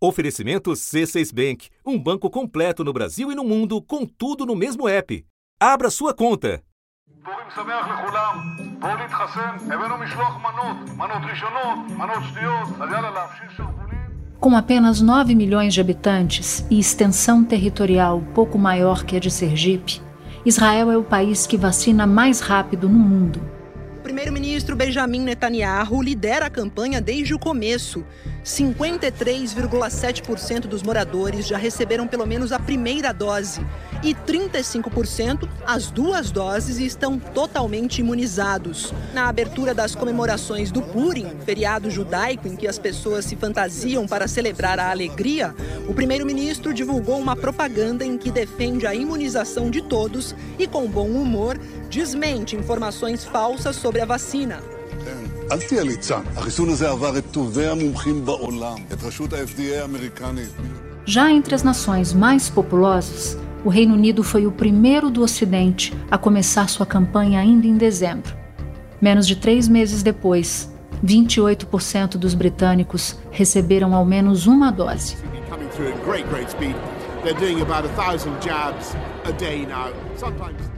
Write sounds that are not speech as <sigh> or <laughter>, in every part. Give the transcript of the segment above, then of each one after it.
Oferecimento C6 Bank, um banco completo no Brasil e no mundo, com tudo no mesmo app. Abra sua conta. Com apenas 9 milhões de habitantes e extensão territorial pouco maior que a de Sergipe, Israel é o país que vacina mais rápido no mundo primeiro-ministro Benjamin Netanyahu lidera a campanha desde o começo. 53,7% dos moradores já receberam pelo menos a primeira dose e 35% as duas doses estão totalmente imunizados. Na abertura das comemorações do Purim, feriado judaico em que as pessoas se fantasiam para celebrar a alegria, o primeiro-ministro divulgou uma propaganda em que defende a imunização de todos e, com bom humor, desmente informações falsas sobre a vacina. אל תהיה ליצן. החיסון הזה עבר את טובי המומחים בעולם, את רשות ה-FDA האמריקנית. Já entre as nações mais populosas, o Reino Unido foi o primeiro do Ocidente a começar sua campanha ainda em dezembro. Menos de três meses depois, 28% dos britânicos receberam ao menos uma dose.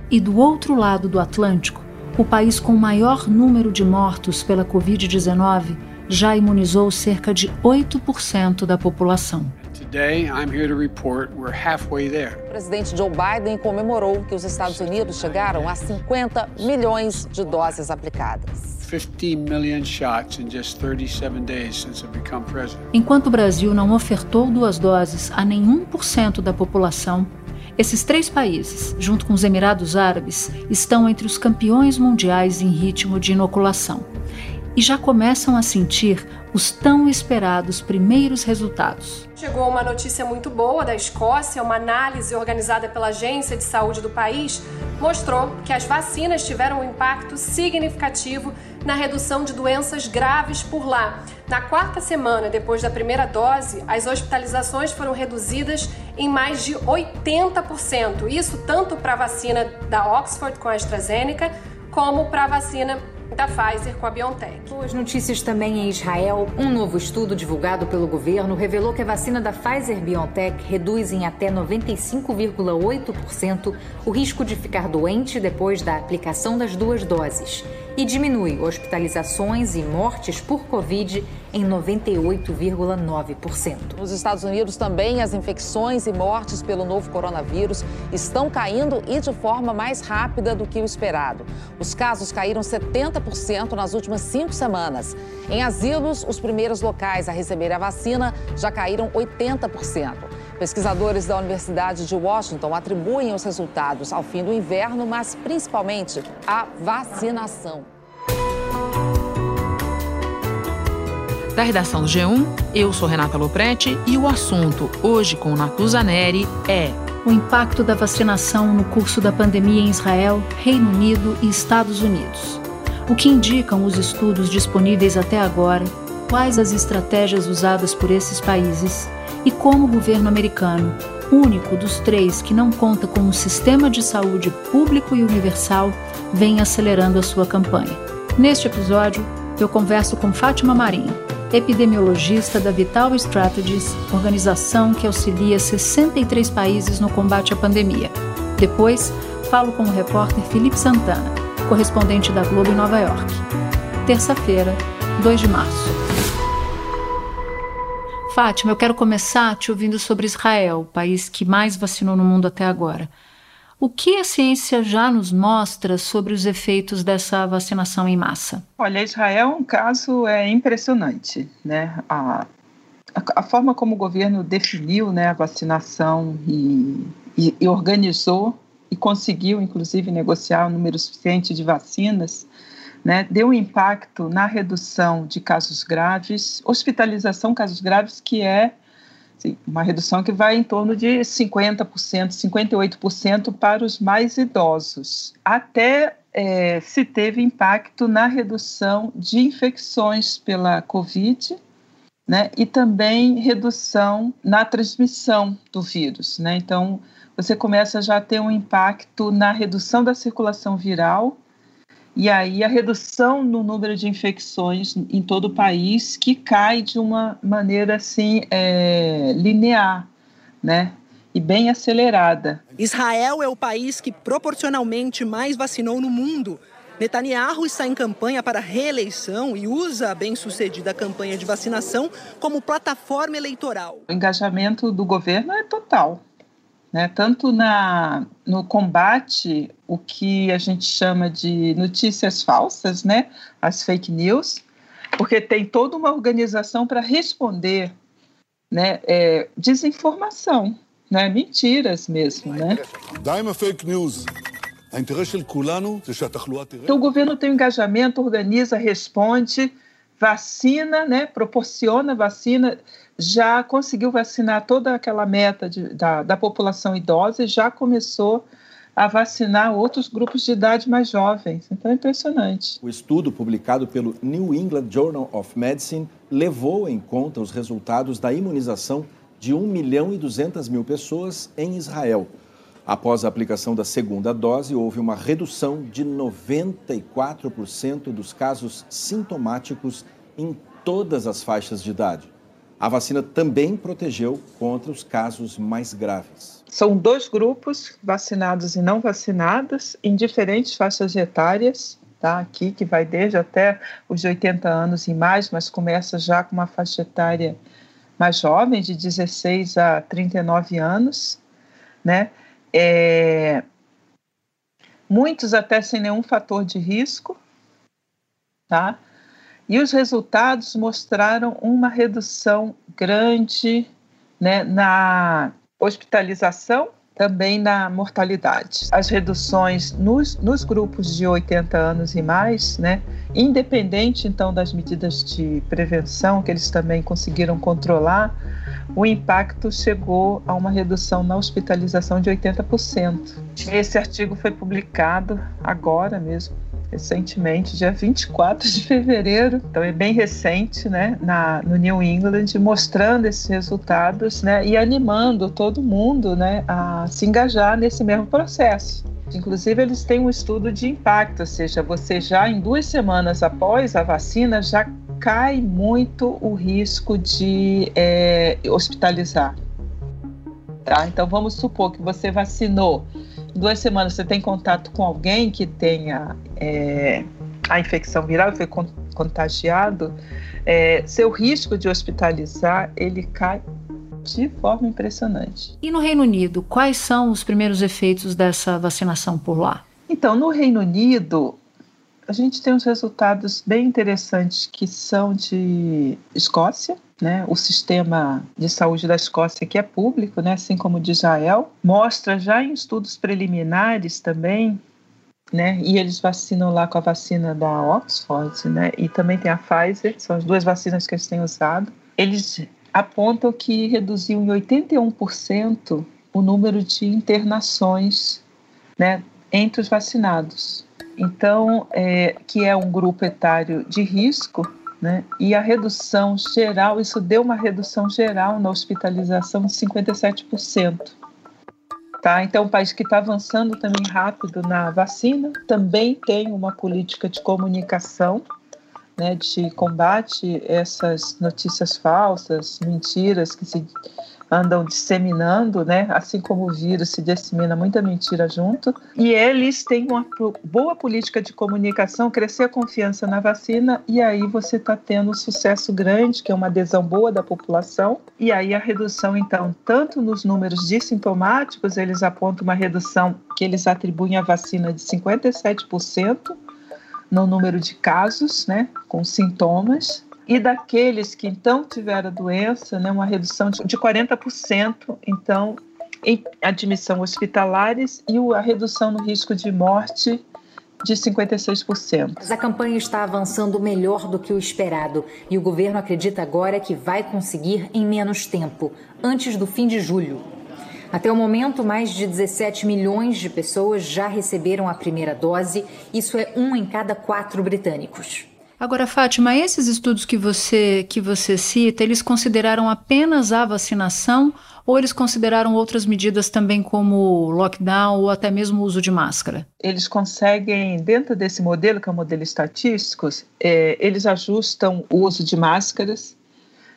E do outro lado do Atlântico, o país com maior número de mortos pela Covid-19 já imunizou cerca de 8% da população. O presidente Joe Biden comemorou que os Estados Unidos chegaram a 50 milhões de doses aplicadas. Enquanto o Brasil não ofertou duas doses a nenhum por cento da população, esses três países, junto com os Emirados Árabes, estão entre os campeões mundiais em ritmo de inoculação e já começam a sentir os tão esperados primeiros resultados. Chegou uma notícia muito boa da Escócia, uma análise organizada pela Agência de Saúde do país mostrou que as vacinas tiveram um impacto significativo na redução de doenças graves por lá. Na quarta semana depois da primeira dose, as hospitalizações foram reduzidas em mais de 80%. Isso tanto para a vacina da Oxford com a AstraZeneca, como para a vacina da Pfizer com a BioNTech. Boas notícias também em Israel. Um novo estudo divulgado pelo governo revelou que a vacina da Pfizer-BioNTech reduz em até 95,8% o risco de ficar doente depois da aplicação das duas doses e diminui hospitalizações e mortes por Covid em 98,9%. Nos Estados Unidos também as infecções e mortes pelo novo coronavírus estão caindo e de forma mais rápida do que o esperado. Os casos caíram 70% nas últimas cinco semanas. Em asilos, os primeiros locais a receber a vacina já caíram 80%. Pesquisadores da Universidade de Washington atribuem os resultados ao fim do inverno, mas principalmente à vacinação. Da redação do G1, eu sou Renata Loprete e o assunto hoje com Natuza Neri é o impacto da vacinação no curso da pandemia em Israel, Reino Unido e Estados Unidos. O que indicam os estudos disponíveis até agora, quais as estratégias usadas por esses países e como o governo americano, único dos três que não conta com um sistema de saúde público e universal, vem acelerando a sua campanha. Neste episódio, eu converso com Fátima Marinho, epidemiologista da Vital Strategies, organização que auxilia 63 países no combate à pandemia. Depois, falo com o repórter Felipe Santana, correspondente da Globo em Nova York. Terça-feira, 2 de março. Fátima, eu quero começar te ouvindo sobre Israel, o país que mais vacinou no mundo até agora. O que a ciência já nos mostra sobre os efeitos dessa vacinação em massa? Olha, Israel é um caso é impressionante, né? A, a, a forma como o governo definiu né, a vacinação e, e, e organizou e conseguiu, inclusive, negociar um número suficiente de vacinas né, deu impacto na redução de casos graves, hospitalização casos graves, que é assim, uma redução que vai em torno de 50%, 58% para os mais idosos. Até é, se teve impacto na redução de infecções pela Covid, né, e também redução na transmissão do vírus. Né? Então, você começa já a ter um impacto na redução da circulação viral e aí a redução no número de infecções em todo o país que cai de uma maneira assim é, linear, né? E bem acelerada. Israel é o país que proporcionalmente mais vacinou no mundo. Netanyahu está em campanha para reeleição e usa a bem-sucedida campanha de vacinação como plataforma eleitoral. O engajamento do governo é total né? tanto na, no combate, o que a gente chama de notícias falsas, né? as fake news, porque tem toda uma organização para responder né? É, desinformação, né? mentiras mesmo. Né? fake news. Então, o governo tem um engajamento, organiza, responde, vacina, né, proporciona vacina, já conseguiu vacinar toda aquela meta de, da, da população idosa e já começou a vacinar outros grupos de idade mais jovens. Então é impressionante. O estudo publicado pelo New England Journal of Medicine levou em conta os resultados da imunização de 1 milhão e 200 mil pessoas em Israel. Após a aplicação da segunda dose, houve uma redução de 94% dos casos sintomáticos em todas as faixas de idade. A vacina também protegeu contra os casos mais graves. São dois grupos, vacinados e não vacinados, em diferentes faixas etárias, tá? Aqui que vai desde até os 80 anos e mais, mas começa já com uma faixa etária mais jovem, de 16 a 39 anos, né? É, muitos até sem nenhum fator de risco, tá? E os resultados mostraram uma redução grande né, na hospitalização, também na mortalidade. As reduções nos, nos grupos de 80 anos e mais, né, independente então das medidas de prevenção que eles também conseguiram controlar, o impacto chegou a uma redução na hospitalização de 80%. Esse artigo foi publicado agora mesmo, recentemente, dia 24 de fevereiro, então é bem recente, né, na, no New England, mostrando esses resultados, né, e animando todo mundo, né, a se engajar nesse mesmo processo. Inclusive, eles têm um estudo de impacto, ou seja, você já em duas semanas após a vacina já cai muito o risco de é, hospitalizar. Tá? Então, vamos supor que você vacinou, duas semanas você tem contato com alguém que tenha é, a infecção viral, foi contagiado, é, seu risco de hospitalizar ele cai de forma impressionante. E no Reino Unido, quais são os primeiros efeitos dessa vacinação por lá? Então, no Reino Unido, a gente tem uns resultados bem interessantes que são de Escócia, né? O sistema de saúde da Escócia que é público, né? Assim como de Israel, mostra já em estudos preliminares também, né? E eles vacinam lá com a vacina da Oxford, né? E também tem a Pfizer, são as duas vacinas que eles têm usado. Eles apontam que reduziu em 81% o número de internações, né? Entre os vacinados. Então, é, que é um grupo etário de risco, né? E a redução geral, isso deu uma redução geral na hospitalização de 57%. Tá? Então, um país que está avançando também rápido na vacina, também tem uma política de comunicação, né, de combate essas notícias falsas, mentiras que se andam disseminando, né? Assim como o vírus se dissemina muita mentira junto. E eles têm uma boa política de comunicação, crescer a confiança na vacina, e aí você está tendo um sucesso grande, que é uma adesão boa da população. E aí a redução, então, tanto nos números de sintomáticos, eles apontam uma redução que eles atribuem à vacina de 57% no número de casos, né, com sintomas, e daqueles que então tiveram a doença, né, uma redução de 40%, então, em admissão hospitalares e a redução no risco de morte de 56%. Mas a campanha está avançando melhor do que o esperado e o governo acredita agora que vai conseguir em menos tempo, antes do fim de julho. Até o momento, mais de 17 milhões de pessoas já receberam a primeira dose, isso é um em cada quatro britânicos. Agora, Fátima, esses estudos que você que você cita, eles consideraram apenas a vacinação ou eles consideraram outras medidas também como lockdown ou até mesmo uso de máscara? Eles conseguem, dentro desse modelo, que é o modelo estatístico, é, eles ajustam o uso de máscaras,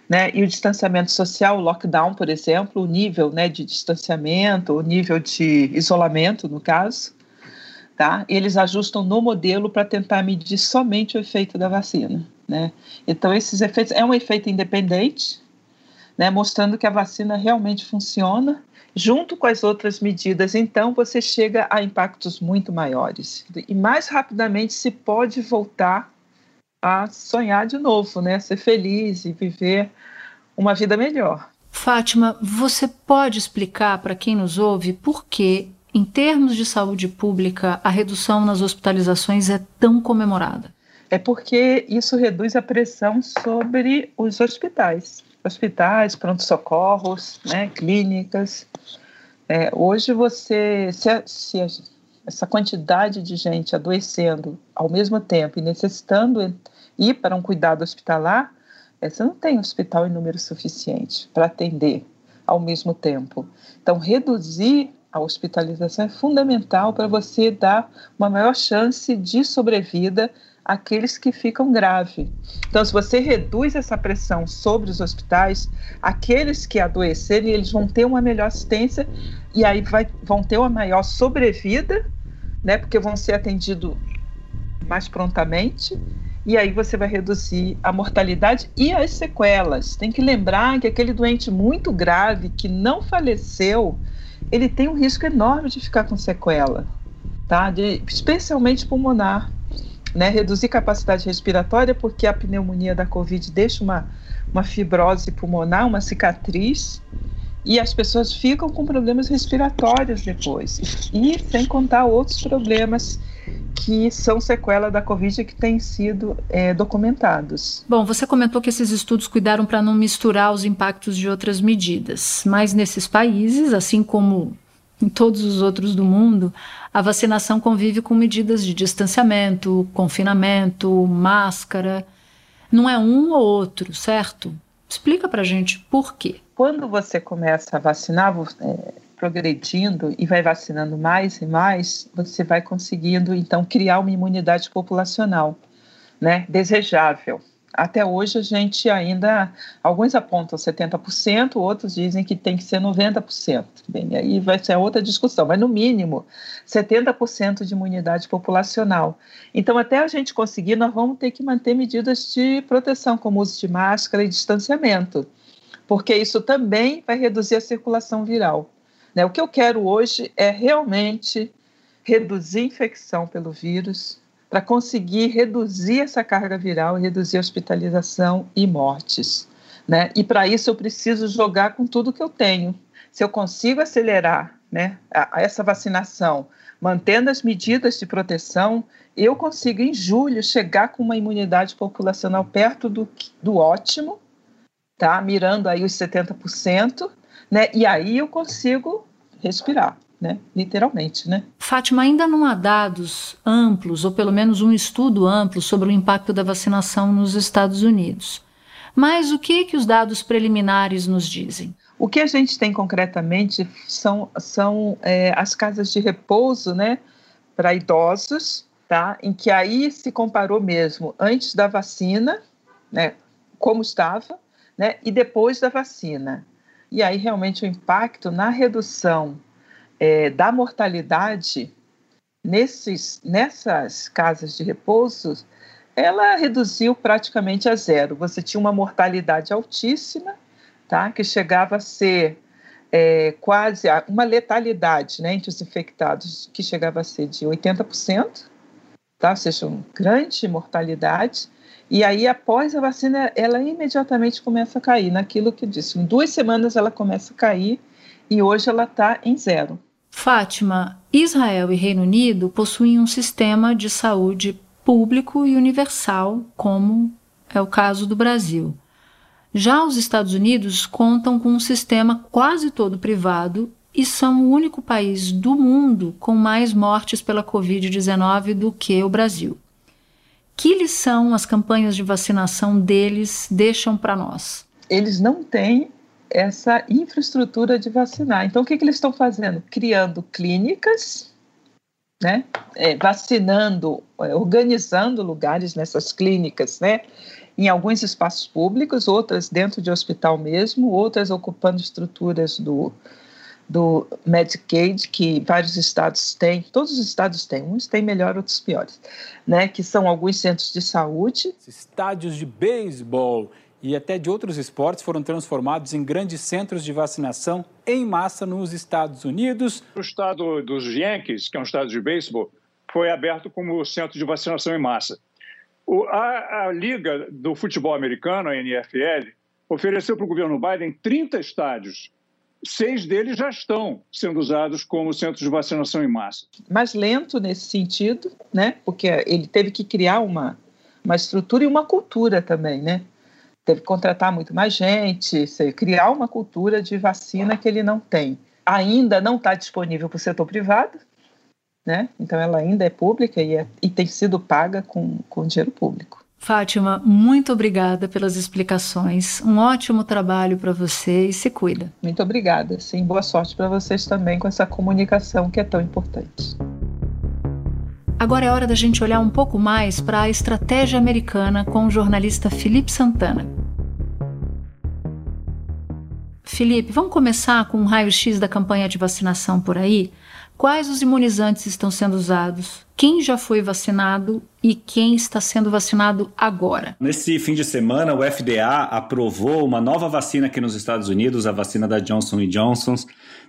né, e o distanciamento social, o lockdown, por exemplo, o nível né, de distanciamento, o nível de isolamento, no caso, tá? Eles ajustam no modelo para tentar medir somente o efeito da vacina, né? Então esses efeitos é um efeito independente, né? Mostrando que a vacina realmente funciona junto com as outras medidas. Então você chega a impactos muito maiores e mais rapidamente se pode voltar a sonhar de novo, né? Ser feliz e viver uma vida melhor. Fátima, você pode explicar para quem nos ouve por que em termos de saúde pública, a redução nas hospitalizações é tão comemorada? É porque isso reduz a pressão sobre os hospitais. Hospitais, pronto-socorros, né, clínicas. É, hoje você, se, se essa quantidade de gente adoecendo ao mesmo tempo e necessitando ir para um cuidado hospitalar, é, você não tem hospital em número suficiente para atender ao mesmo tempo. Então, reduzir a hospitalização é fundamental para você dar uma maior chance de sobrevida àqueles que ficam grave. Então, se você reduz essa pressão sobre os hospitais, aqueles que adoecerem, eles vão ter uma melhor assistência e aí vai, vão ter uma maior sobrevida, né, porque vão ser atendidos mais prontamente e aí você vai reduzir a mortalidade e as sequelas. Tem que lembrar que aquele doente muito grave que não faleceu, ele tem um risco enorme de ficar com sequela, tá? De, especialmente pulmonar. Né? Reduzir capacidade respiratória, porque a pneumonia da Covid deixa uma, uma fibrose pulmonar, uma cicatriz, e as pessoas ficam com problemas respiratórios depois. E sem contar outros problemas que são sequela da Covid que têm sido é, documentados. Bom, você comentou que esses estudos cuidaram para não misturar os impactos de outras medidas, mas nesses países, assim como em todos os outros do mundo, a vacinação convive com medidas de distanciamento, confinamento, máscara. Não é um ou outro, certo? Explica para gente por quê. Quando você começa a vacinar, é, progredindo e vai vacinando mais e mais, você vai conseguindo então criar uma imunidade populacional, né, desejável. Até hoje a gente ainda, alguns apontam 70%, outros dizem que tem que ser 90%. Bem, aí vai ser outra discussão, mas no mínimo 70% de imunidade populacional. Então, até a gente conseguir, nós vamos ter que manter medidas de proteção, como uso de máscara e distanciamento, porque isso também vai reduzir a circulação viral. Né? O que eu quero hoje é realmente reduzir a infecção pelo vírus para conseguir reduzir essa carga viral reduzir hospitalização e mortes. Né? E para isso eu preciso jogar com tudo que eu tenho. Se eu consigo acelerar né, a, a essa vacinação, mantendo as medidas de proteção, eu consigo em julho chegar com uma imunidade populacional perto do, do ótimo, tá? mirando aí os 70%, né? E aí eu consigo respirar. Né? literalmente, né? Fátima, ainda não há dados amplos, ou pelo menos um estudo amplo sobre o impacto da vacinação nos Estados Unidos. Mas o que que os dados preliminares nos dizem? O que a gente tem concretamente são, são é, as casas de repouso, né, para idosos, tá? Em que aí se comparou mesmo antes da vacina, né, como estava, né, e depois da vacina. E aí, realmente, o impacto na redução é, da mortalidade nesses, nessas casas de repouso, ela reduziu praticamente a zero. Você tinha uma mortalidade altíssima, tá? que chegava a ser é, quase uma letalidade né, entre os infectados, que chegava a ser de 80%, tá? ou seja, uma grande mortalidade. E aí, após a vacina, ela imediatamente começa a cair, naquilo que eu disse. Em duas semanas ela começa a cair e hoje ela está em zero. Fátima, Israel e Reino Unido possuem um sistema de saúde público e universal, como é o caso do Brasil. Já os Estados Unidos contam com um sistema quase todo privado e são o único país do mundo com mais mortes pela Covid-19 do que o Brasil. Que lição as campanhas de vacinação deles deixam para nós? Eles não têm essa infraestrutura de vacinar. Então, o que, que eles estão fazendo? Criando clínicas, né? É, vacinando, é, organizando lugares nessas clínicas, né? em alguns espaços públicos, outras dentro de hospital mesmo, outras ocupando estruturas do, do Medicaid, que vários estados têm, todos os estados têm, uns têm melhor, outros piores, né, que são alguns centros de saúde. Estádios de beisebol e até de outros esportes foram transformados em grandes centros de vacinação em massa nos Estados Unidos. O estado dos Yankees, que é um estado de beisebol, foi aberto como centro de vacinação em massa. O, a, a Liga do Futebol Americano, a NFL, ofereceu para o governo Biden 30 estádios seis deles já estão sendo usados como centros de vacinação em massa. Mais lento nesse sentido, né? Porque ele teve que criar uma, uma estrutura e uma cultura também, né? Teve que contratar muito mais gente, criar uma cultura de vacina que ele não tem. Ainda não está disponível para o setor privado, né? Então ela ainda é pública e, é, e tem sido paga com, com dinheiro público. Fátima, muito obrigada pelas explicações. Um ótimo trabalho para você e se cuida. Muito obrigada. Sim, boa sorte para vocês também com essa comunicação que é tão importante. Agora é hora da gente olhar um pouco mais para a estratégia americana com o jornalista Felipe Santana. Felipe, vamos começar com um raio-x da campanha de vacinação por aí? Quais os imunizantes estão sendo usados? Quem já foi vacinado e quem está sendo vacinado agora? Nesse fim de semana, o FDA aprovou uma nova vacina aqui nos Estados Unidos, a vacina da Johnson Johnson.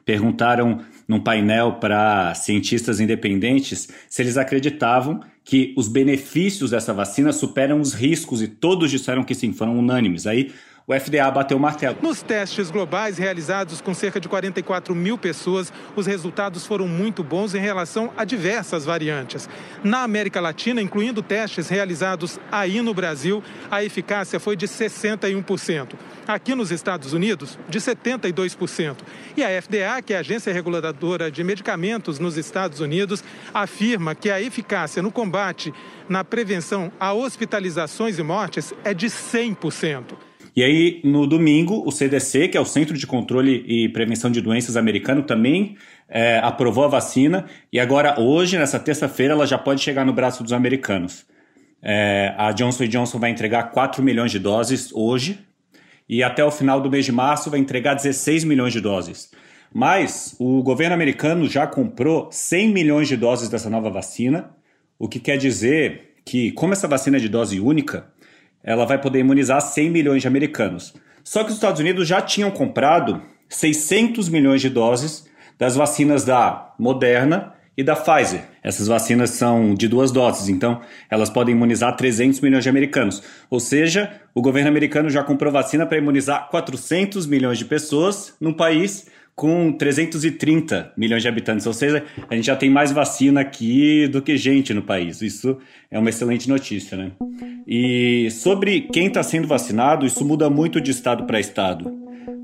Perguntaram num painel para cientistas independentes se eles acreditavam que os benefícios dessa vacina superam os riscos e todos disseram que sim, foram unânimes. Aí o FDA bateu o martelo. Nos testes globais realizados com cerca de 44 mil pessoas, os resultados foram muito bons em relação a diversas variantes. Na América Latina, incluindo testes realizados aí no Brasil, a eficácia foi de 61%. Aqui nos Estados Unidos, de 72%. E a FDA, que é a agência reguladora de medicamentos nos Estados Unidos, afirma que a eficácia no combate, na prevenção a hospitalizações e mortes é de 100%. E aí, no domingo, o CDC, que é o Centro de Controle e Prevenção de Doenças americano, também é, aprovou a vacina. E agora, hoje, nessa terça-feira, ela já pode chegar no braço dos americanos. É, a Johnson Johnson vai entregar 4 milhões de doses hoje. E até o final do mês de março vai entregar 16 milhões de doses. Mas o governo americano já comprou 100 milhões de doses dessa nova vacina, o que quer dizer que, como essa vacina é de dose única, ela vai poder imunizar 100 milhões de americanos. Só que os Estados Unidos já tinham comprado 600 milhões de doses das vacinas da Moderna e da Pfizer. Essas vacinas são de duas doses, então elas podem imunizar 300 milhões de americanos. Ou seja, o governo americano já comprou vacina para imunizar 400 milhões de pessoas num país com 330 milhões de habitantes, ou seja, a gente já tem mais vacina aqui do que gente no país. Isso é uma excelente notícia, né? E sobre quem está sendo vacinado, isso muda muito de estado para estado,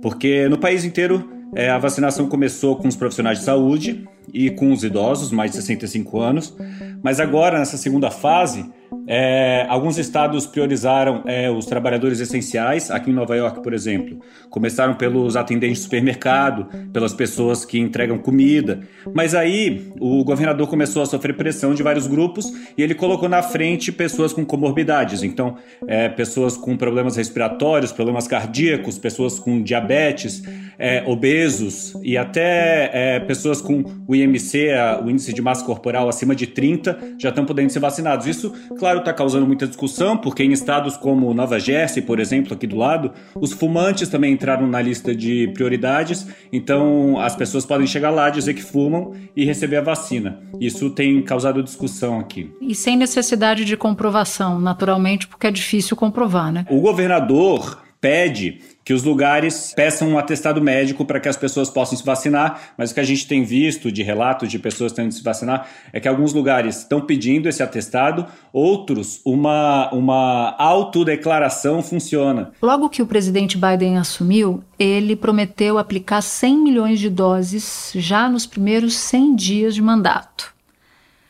porque no país inteiro é, a vacinação começou com os profissionais de saúde e com os idosos, mais de 65 anos, mas agora, nessa segunda fase, é, alguns estados priorizaram é, os trabalhadores essenciais, aqui em Nova York, por exemplo. Começaram pelos atendentes de supermercado, pelas pessoas que entregam comida. Mas aí o governador começou a sofrer pressão de vários grupos e ele colocou na frente pessoas com comorbidades. Então, é, pessoas com problemas respiratórios, problemas cardíacos, pessoas com diabetes, é, obesos e até é, pessoas com o IMC, o índice de massa corporal acima de 30, já estão podendo ser vacinados. Isso, claro, está causando muita discussão, porque em estados como Nova Jersey, por exemplo, aqui do lado, os fumantes também entraram na lista de prioridades, então as pessoas podem chegar lá, dizer que fumam e receber a vacina. Isso tem causado discussão aqui. E sem necessidade de comprovação, naturalmente, porque é difícil comprovar, né? O governador pede que os lugares peçam um atestado médico para que as pessoas possam se vacinar, mas o que a gente tem visto de relatos de pessoas tendo se vacinar é que alguns lugares estão pedindo esse atestado, outros uma, uma autodeclaração funciona. Logo que o presidente Biden assumiu, ele prometeu aplicar 100 milhões de doses já nos primeiros 100 dias de mandato.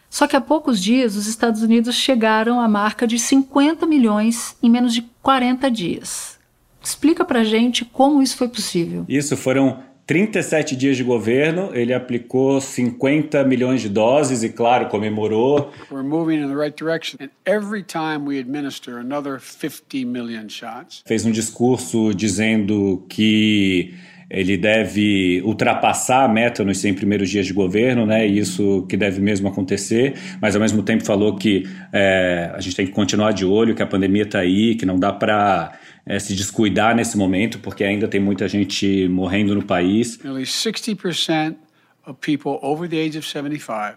Só que há poucos dias os Estados Unidos chegaram à marca de 50 milhões em menos de 40 dias. Explica pra gente como isso foi possível. Isso foram 37 dias de governo, ele aplicou 50 milhões de doses e, claro, comemorou. We're moving in the right direction. And every time we administer another 50 million shots. Fez um discurso dizendo que ele deve ultrapassar a meta nos 100 primeiros dias de governo, né? Isso que deve mesmo acontecer, mas ao mesmo tempo falou que é, a gente tem que continuar de olho, que a pandemia está aí, que não dá para é, se descuidar nesse momento, porque ainda tem muita gente morrendo no país. Nearly 60% of people over the age of 75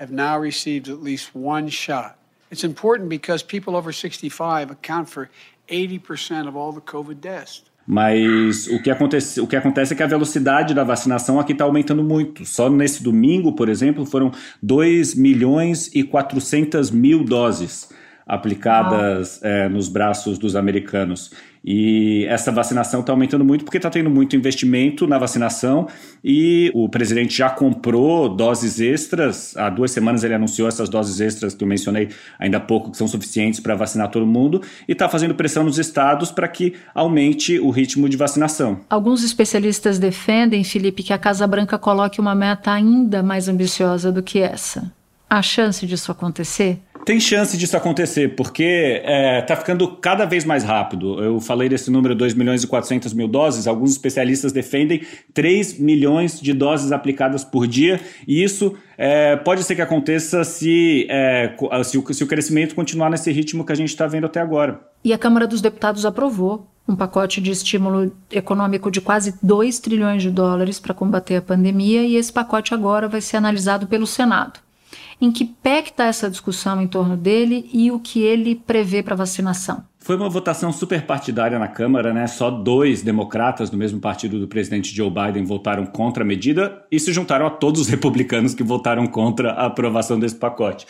have now received at least one shot. It's important because people over 65 account for 80% of all the COVID deaths. Mas o que, acontece, o que acontece é que a velocidade da vacinação aqui está aumentando muito. Só nesse domingo, por exemplo, foram 2 milhões e 400 mil doses aplicadas é, nos braços dos americanos. E essa vacinação está aumentando muito porque está tendo muito investimento na vacinação e o presidente já comprou doses extras. Há duas semanas ele anunciou essas doses extras que eu mencionei ainda há pouco, que são suficientes para vacinar todo mundo, e está fazendo pressão nos estados para que aumente o ritmo de vacinação. Alguns especialistas defendem, Felipe, que a Casa Branca coloque uma meta ainda mais ambiciosa do que essa. Há chance disso acontecer? Tem chance disso acontecer, porque está é, tá ficando cada vez mais rápido. Eu falei desse número 2 milhões e 400 mil doses, alguns especialistas defendem 3 milhões de doses aplicadas por dia, e isso é, pode ser que aconteça se, é, se, o, se o crescimento continuar nesse ritmo que a gente está vendo até agora. E a Câmara dos Deputados aprovou um pacote de estímulo econômico de quase 2 trilhões de dólares para combater a pandemia, e esse pacote agora vai ser analisado pelo Senado. Em que pé está essa discussão em torno dele e o que ele prevê para vacinação? Foi uma votação super partidária na Câmara, né? Só dois democratas do mesmo partido do presidente Joe Biden votaram contra a medida e se juntaram a todos os <laughs> republicanos que votaram contra a aprovação desse pacote.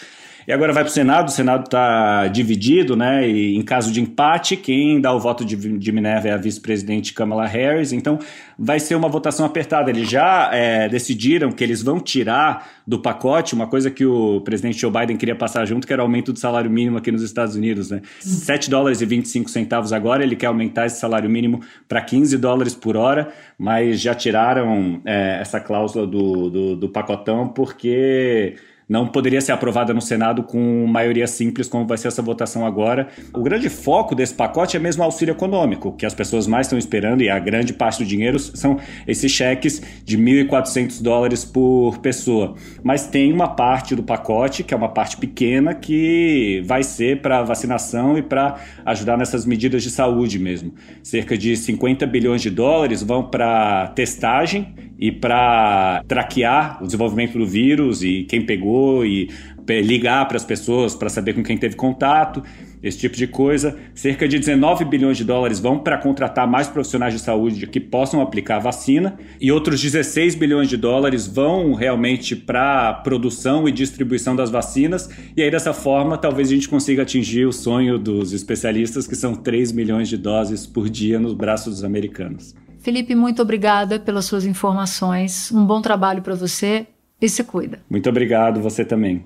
E agora vai para o Senado, o Senado está dividido, né? E em caso de empate, quem dá o voto de, de Minerva é a vice-presidente Kamala Harris. Então vai ser uma votação apertada. Eles já é, decidiram que eles vão tirar do pacote uma coisa que o presidente Joe Biden queria passar junto, que era o aumento do salário mínimo aqui nos Estados Unidos, né? 7 dólares e 25 centavos agora, ele quer aumentar esse salário mínimo para 15 dólares por hora, mas já tiraram é, essa cláusula do, do, do pacotão porque não poderia ser aprovada no Senado com maioria simples, como vai ser essa votação agora. O grande foco desse pacote é mesmo o auxílio econômico, que as pessoas mais estão esperando, e a grande parte do dinheiro são esses cheques de 1.400 dólares por pessoa. Mas tem uma parte do pacote, que é uma parte pequena, que vai ser para vacinação e para ajudar nessas medidas de saúde mesmo. Cerca de 50 bilhões de dólares vão para testagem e para traquear o desenvolvimento do vírus e quem pegou e ligar para as pessoas para saber com quem teve contato, esse tipo de coisa. Cerca de 19 bilhões de dólares vão para contratar mais profissionais de saúde que possam aplicar a vacina e outros 16 bilhões de dólares vão realmente para produção e distribuição das vacinas. E aí dessa forma, talvez a gente consiga atingir o sonho dos especialistas que são 3 milhões de doses por dia nos braços dos americanos. Felipe, muito obrigada pelas suas informações. Um bom trabalho para você e se cuida. Muito obrigado, você também.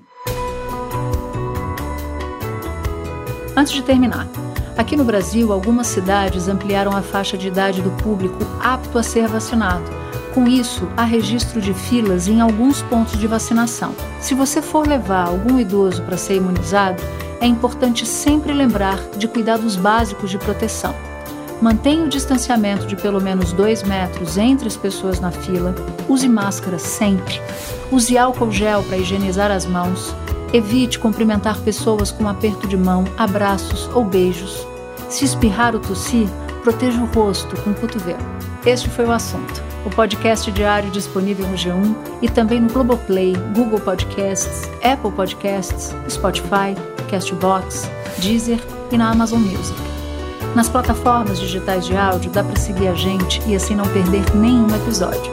Antes de terminar, aqui no Brasil, algumas cidades ampliaram a faixa de idade do público apto a ser vacinado. Com isso, há registro de filas em alguns pontos de vacinação. Se você for levar algum idoso para ser imunizado, é importante sempre lembrar de cuidados básicos de proteção Mantenha o distanciamento de pelo menos 2 metros entre as pessoas na fila. Use máscara sempre. Use álcool gel para higienizar as mãos. Evite cumprimentar pessoas com aperto de mão, abraços ou beijos. Se espirrar ou tossir, proteja o rosto com o cotovelo. Este foi o assunto. O podcast diário disponível no G1 e também no Globoplay, Google Podcasts, Apple Podcasts, Spotify, Castbox, Deezer e na Amazon Music. Nas plataformas digitais de áudio dá para seguir a gente e assim não perder nenhum episódio.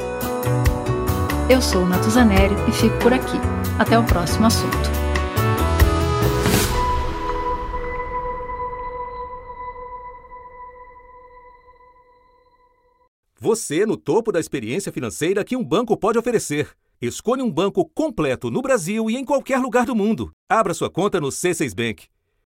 Eu sou Natuzaneri e fico por aqui. Até o próximo assunto. Você no topo da experiência financeira que um banco pode oferecer. Escolha um banco completo no Brasil e em qualquer lugar do mundo. Abra sua conta no C6 Bank.